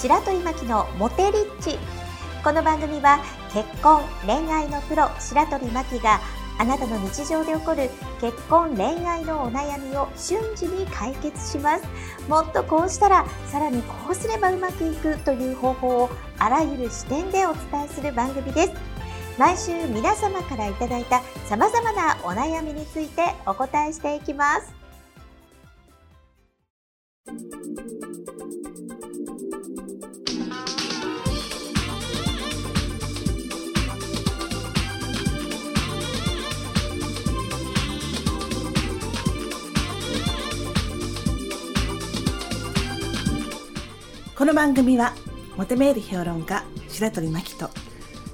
白鳥真希のモテリッチ。この番組は結婚恋愛のプロ白鳥真希があなたの日常で起こる結婚恋愛のお悩みを瞬時に解決します。もっとこうしたらさらにこうすればうまくいくという方法をあらゆる視点でお伝えする番組です。毎週皆様からいただいた様々なお悩みについてお答えしていきます。この番組はモテメール評論家白鳥真希と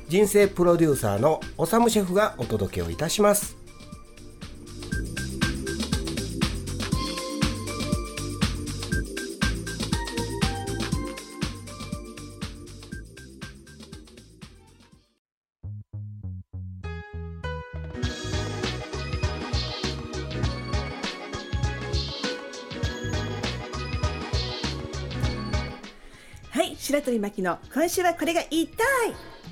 人生プロデューサーのおさむシェフがお届けをいたします。白鳥真希の今週はこれが言いたい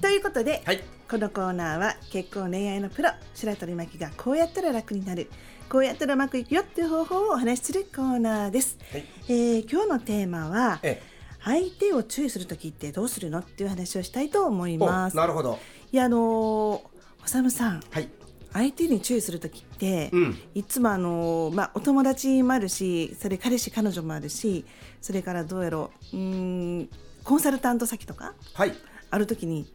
ということで、はい。このコーナーは結婚恋愛のプロ白鳥真希がこうやったら楽になるこうやったらうまくいくよっていう方法をお話しするコーナーです、はい。えー今日のテーマはえ相手を注意する時ってどうするのっていう話をしたいと思いおます。なるほど。いやあのーおさむさんはい。相手に注意する時って、うん。いつもあの、まあ、お友達もあるしそれ彼氏彼女もあるしそれからどうやろううーんコンサルタント先とかはい。ある時に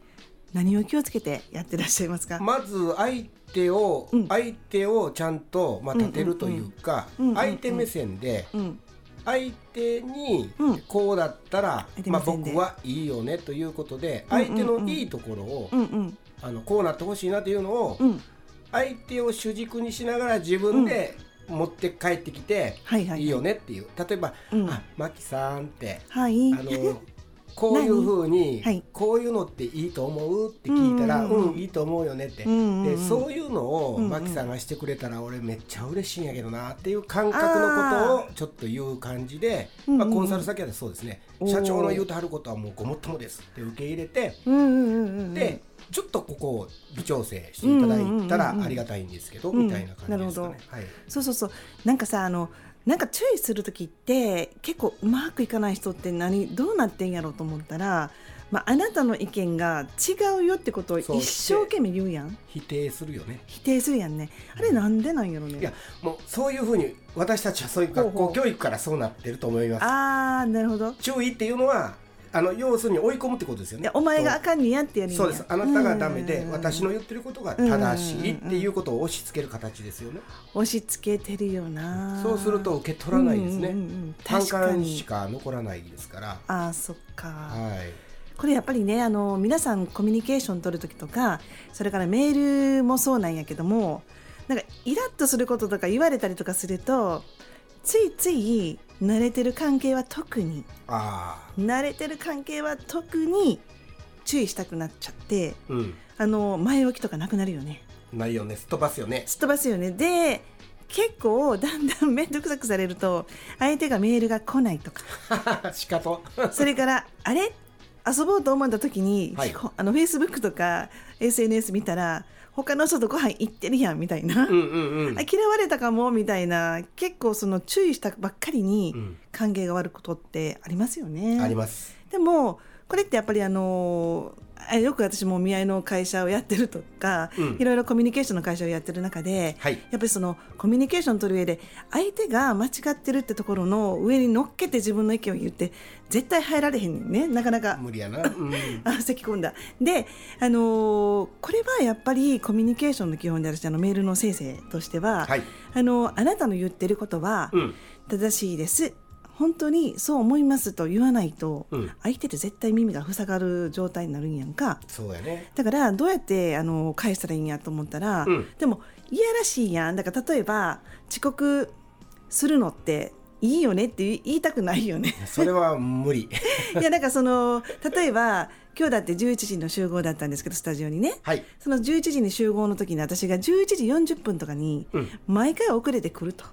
何を気をつけてやってらっしゃいますか、まず相手を、うん。相手をちゃんと、まあ、立てるというか、うんうんうん相手目線で、うん。相手にうん。こうだったら、まあ、相手目線で。僕はいいよねということでうんうん相手のいいところを、うんうん。あのこうなってほしいなというのを、うん。相手を主軸にしながら自分で持って帰ってきて、はいはいよねっていう。例えば「うん。あマキさん」ってはい。あのこういうふうに、はい。こういうのっていいと思う？って聞いたら、うんうんうん。うんいいと思うよねって、うんうんうん。でそういうのを、うんうん。マキさんがしてくれたら俺めっちゃ嬉しいんやけどなっていう感覚のことをちょっと言う感じで、うんうんまあ、コンサル先はそうですね、おー。社長の言うてはることはもうごもっともですって受け入れて、うんうんうんうんでちょっとここを微調整していただいたらうんうんうんうん。ありがたいんですけど、うん。みたいな感じですかね。はい。そうそうそう。なんかさあのなんか注意する時って結構うまくいかない人って何どうなってんやろうと思ったら、まあ、あなたの意見が違うよってことを一生懸命言うやん。否定するよね。否定するやんね。あれなんでなんやろね。いやもうそういうふうに私たちはそういう学校教育からそうなってると思います。あーなるほど。注意っていうのはあの要するに追い込むってことですよね。でお前があかんにやってやるそうです。あなたがダメでうん。私の言ってることが正しいっていうことを押し付ける形ですよね。押し付けてるよな。そうすると受け取らないですね。うんうん感しか残らないですから。あーそっか、はい。これやっぱりねあの皆さんコミュニケーション取る時とかそれからメールもそうなんやけどもなんかイラッとすることとか言われたりとかするとついつい慣れてる関係は特にああ、慣れてる関係は特に注意したくなっちゃってうん。あの前置きとかなくなるよねないよね。すっ飛ばすよね。すっ飛ばすよねで結構だんだん面倒くさくされると相手がメールが来ないとかしかと。それからあれ？遊ぼうと思った時に、はいほあのフェイスブックとか SNS 見たら他の人とご飯行ってるやんみたいな、うんうんうんあ。嫌われたかもみたいな結構その注意したばっかりにうん関係が悪いことってありますよね。あります。でもこれってやっぱりあのあよく私もお見合いの会社をやってるとか、うんいろいろコミュニケーションの会社をやってる中で、はい。やっぱりそのコミュニケーション取る上で相手が間違ってるってところの上に乗っけて自分の意見を言って絶対入られへんねなかなか。無理やな。うん。あ咳込んだで、あのーこれはやっぱりコミュニケーションの基本であるしあのメールの先生としては、はい。あのあなたの言ってることはうん。正しいです本当にそう思いますと言わないと、うん相手って絶対耳が塞がる状態になるんやんかそうやね。だからどうやってあの返したらいいんやと思ったら、うんでもいやらしいやんだから例えば遅刻するのっていいよねって言いたくないよねそれは無理。いやなんかその例えば今日だって11時の集合だったんですけどスタジオにねはい。その11時に集合の時に私が11時40分とかにうん。毎回遅れてくると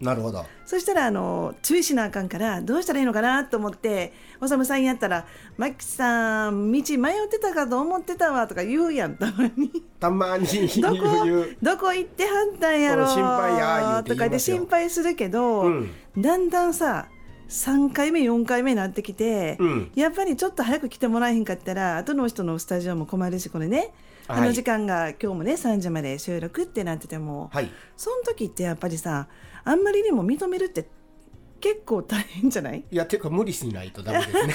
なるほど。そしたらあの注意しなあかんからどうしたらいいのかなと思っておさむさんやったら「マキさん道迷ってたかと思ってたわ」とか言うやん。たまに。たまに言どこうどこ行ってはったんやろう。ん心配やとかで心配するけど、うん。だんだんさ3回目4回目になってきて、うん。やっぱりちょっと早く来てもらえへんかったら後の人のスタジオも困るしこれね、はい。あの時間が今日もね3時まで収録ってなってても、はい。その時ってやっぱりさあんまりにも認めるって結構大変じゃない？いやていうか無理しないとダメですね。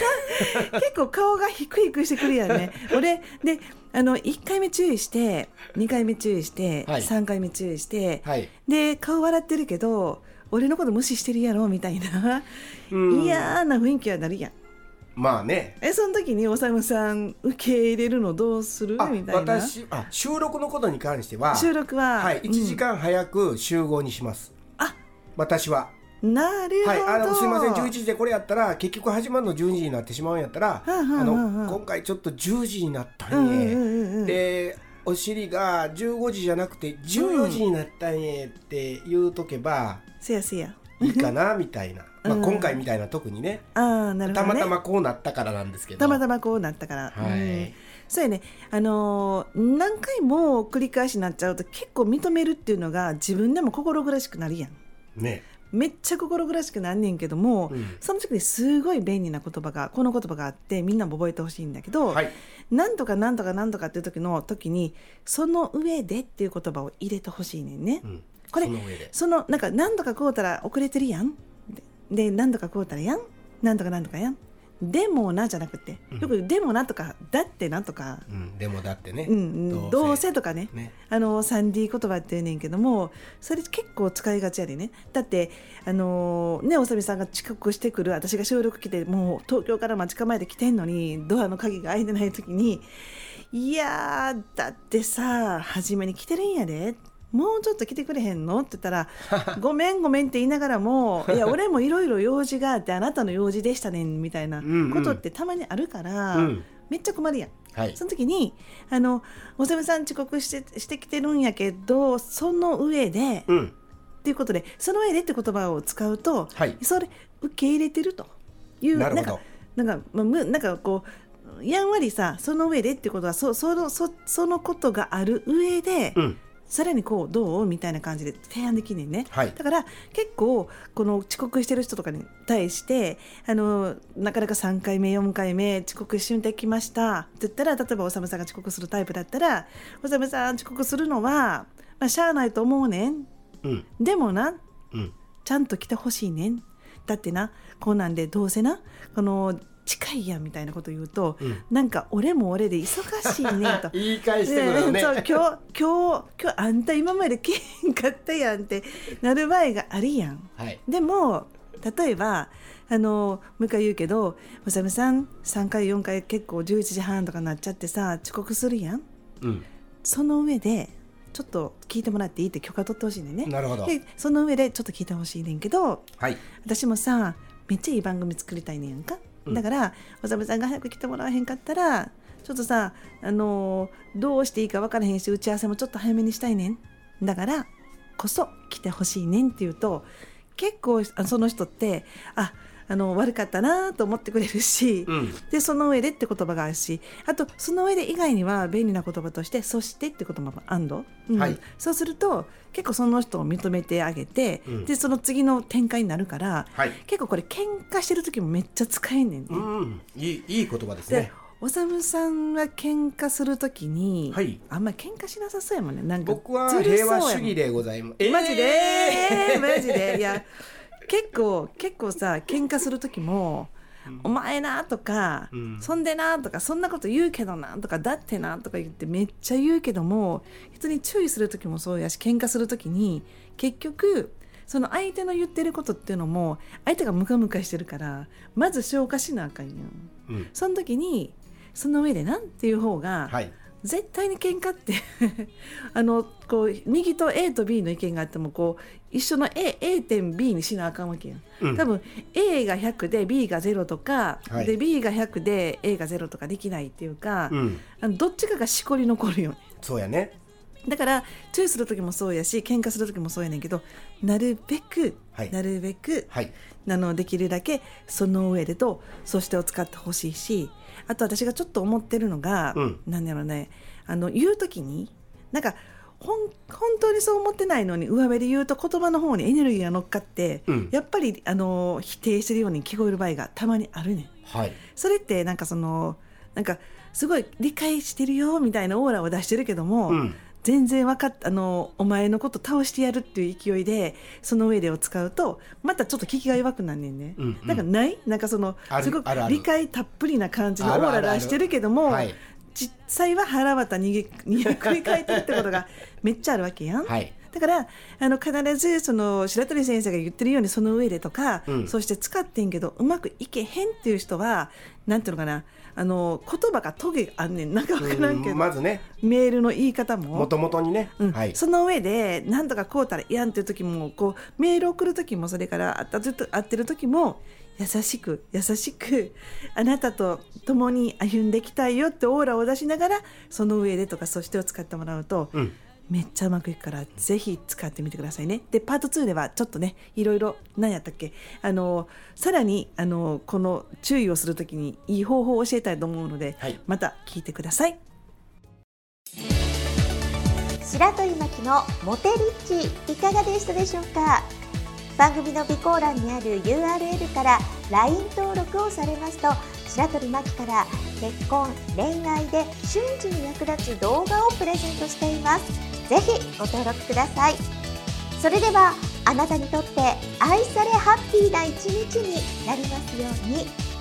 結構顔がヒクヒクしてくるやんね。俺であの1回目注意して2回目注意して、はい。3回目注意して、はい。で顔笑ってるけど俺のこと無視してるやろみたいな。うん。嫌な雰囲気はなるやん。まあね。えその時におさむさん受け入れるのどうする？あみたいな。私あ収録のことに関しては収録は、はい、1時間早く集合にします、あ私は。なるほど、はい、あのすいません11時でこれやったら結局始まるの12時になってしまうんやったら、はあはあはああの今回ちょっと10時になったんや、でお尻が15時じゃなくて14時になったんやって言うとけばせやせや。いいかなみたいな、まあ、うん今回みたいな特にね。ああなるほど、ね、たまたまこうなったからなんですけど。たまたまこうなったから、はい。うん。そうやね。あのー何回も繰り返しになっちゃうと結構認めるっていうのが自分でも心苦しくなるやんね。めっちゃ心苦しくなんねんけども、うん。その時にすごい便利な言葉がこの言葉があってみんなも覚えてほしいんだけど、はい。なんとかなんとかなんとかっていう時の時にその上でっていう言葉を入れてほしいねんね。うん。これその上で。そのなんか何とかこうたら遅れてるやん。でで何とかこうたらやん。なんとかなんとかやんでもなじゃなくてよくでもなとかだってなとか、うん、でもだってね、うんうん、どうせ。とかね。ね。あの 3D 言葉って言うねんけどもそれ結構使いがちやでね。だってあのねおさみさんが遅刻してくる私が収録来てもう東京から待ち構えて来てんのにドアの鍵が開いてない時にいやーだってさ初めに来てるんやでもうちょっと来てくれへんの？って言ったら 「ごめんごめん」って言いながらも「いや俺もいろいろ用事があってあなたの用事でしたねん」みたいなことってたまにあるから、うん。めっちゃ困るやん。はい。その時にあのおさむさん遅刻してしてきてるんやけどその上で、っうん。ていうことでその上でって言葉を使うと、はいそれ受け入れてる？と。いうなるほど。んかなんか,、まあ、むなんかこうやんわりさその上でってことはそそのそそのことがある上で、うんさらにこうどう？みたいな感じで提案できんねはい。だから結構この遅刻してる人とかに対してあのなかなか3回目4回目遅刻してきました。って言ったら例えばおさむさんが遅刻するタイプだったらおさむさん遅刻するのは、まあ、しゃあないと思うねん。うん。でもなうん。ちゃんと来てほしいねん。だってなこうなんでどうせなこの近いやんみたいなこと言うと、うん。なんか俺も俺で忙しいねんと。言い返してくるのね。ねそう今日今日今日あんた今までけへんかったやんってなる場合があるやん。はい。でも例えばあのもう一回言うけど「おさむさん3回4回結構11時半とかなっちゃってさ遅刻するやん」うん。その上でちょっと聞いてもらっていいって許可取ってほしいねんね。なるほど。でその上でちょっと聞いてほしいねんけどはい。私もさめっちゃいい番組作りたいねんやんか、うんだからおさむさんが早く来てもらわへんかったらちょっとさあのーどうしていいか分からへんし打ち合わせもちょっと早めにしたいねん。だからこそ来てほしいねんって言うと結構その人ってああの悪かったなと思ってくれるし、うん。でその上でって言葉があるしあとその上で以外には便利な言葉として「そして」って言葉もあんの、うん。はい。そうすると結構その人を認めてあげて、うん。でその次の展開になるから、はい。結構これ喧嘩してる時もめっちゃ使えんねんね。うんいいいい言葉ですでねおさむさんは喧嘩する時に、はい。あんまり喧嘩しなさそうやもんね。なんか僕は平和主義でございます。マジで、えー！マジでいや結構結構さ喧嘩する時も「お前な」とか、うん。そんでな」とか「そんなこと言うけどな」とか「だってな」とか言ってめっちゃ言うけども人に注意する時もそうやし喧嘩する時に結局その相手の言ってることっていうのも相手がムカムカしてるからまず消化しなあかんよ。うん。その時にその上でなんていう方が、はい絶対に喧嘩って。あのこう右と A と B の意見があってもこう一緒の A, A 点 B にしなあかんわけやん、うん。多分 A が100で B が0とか、はい。で B が100で A が0とかできないっていうか、うん。あのどっちかがしこり残るよね。そうやね。だからチューする時もそうやし喧嘩する時もそうやねんけどなるべく、はい。なるべく、はい。あのできるだけその上でとそしてを使ってほしいしあと私がちょっと思ってるのが、うん。なんだろうね。あの言う時になんかほん本当にそう思ってないのに上辺で言うと言葉の方にエネルギーが乗っかって、うん。やっぱりあの否定してるように聞こえる場合がたまにあるね。ん。はい。それってなんかそのなんかすごい理解してるよみたいなオーラを出してるけども、うん全然分かっあのお前のこと倒してやるっていう勢いでその上でを使うとまたちょっと聞きが弱くなんねんね、うんうん。なんかない？なんかそのすごく理解たっぷりな感じのオーラ出してるけどもはい。実際は腹渡逃げ逃げ繰り返ってるってことがめっちゃあるわけやん、はいだからあの必ずその白鳥先生が言ってるようにその上でとか、うん。そして使ってんけどうまくいけへんっていう人はなんていうのかなあの言葉がトゲあんねん。なんか分からんけど、うんまずね。メールの言い方も。もともとにね、うん。はい。その上で何とかこうたらいやんっていう時もこうメール送る時もそれから会ったずっと会ってる時も優しく優しくあなたと共に歩んでいきたいよってオーラを出しながらその上でとかそしてを使ってもらうと、うんめっちゃうまくいくからぜひ使ってみてくださいね。でパート2ではちょっとねいろいろ何やったっけ？あのさらにあのこの注意をするときにいい方法を教えたいと思うので、はいまた聞いてください。白鳥巻のモテリッチいかがでしたでしょうか？番組の備考欄にある URL から LINE 登録をされますと白鳥巻から結婚恋愛で瞬時に役立つ動画をプレゼントしていますぜひご登録ください。それではあなたにとって愛されハッピーな一日になりますように。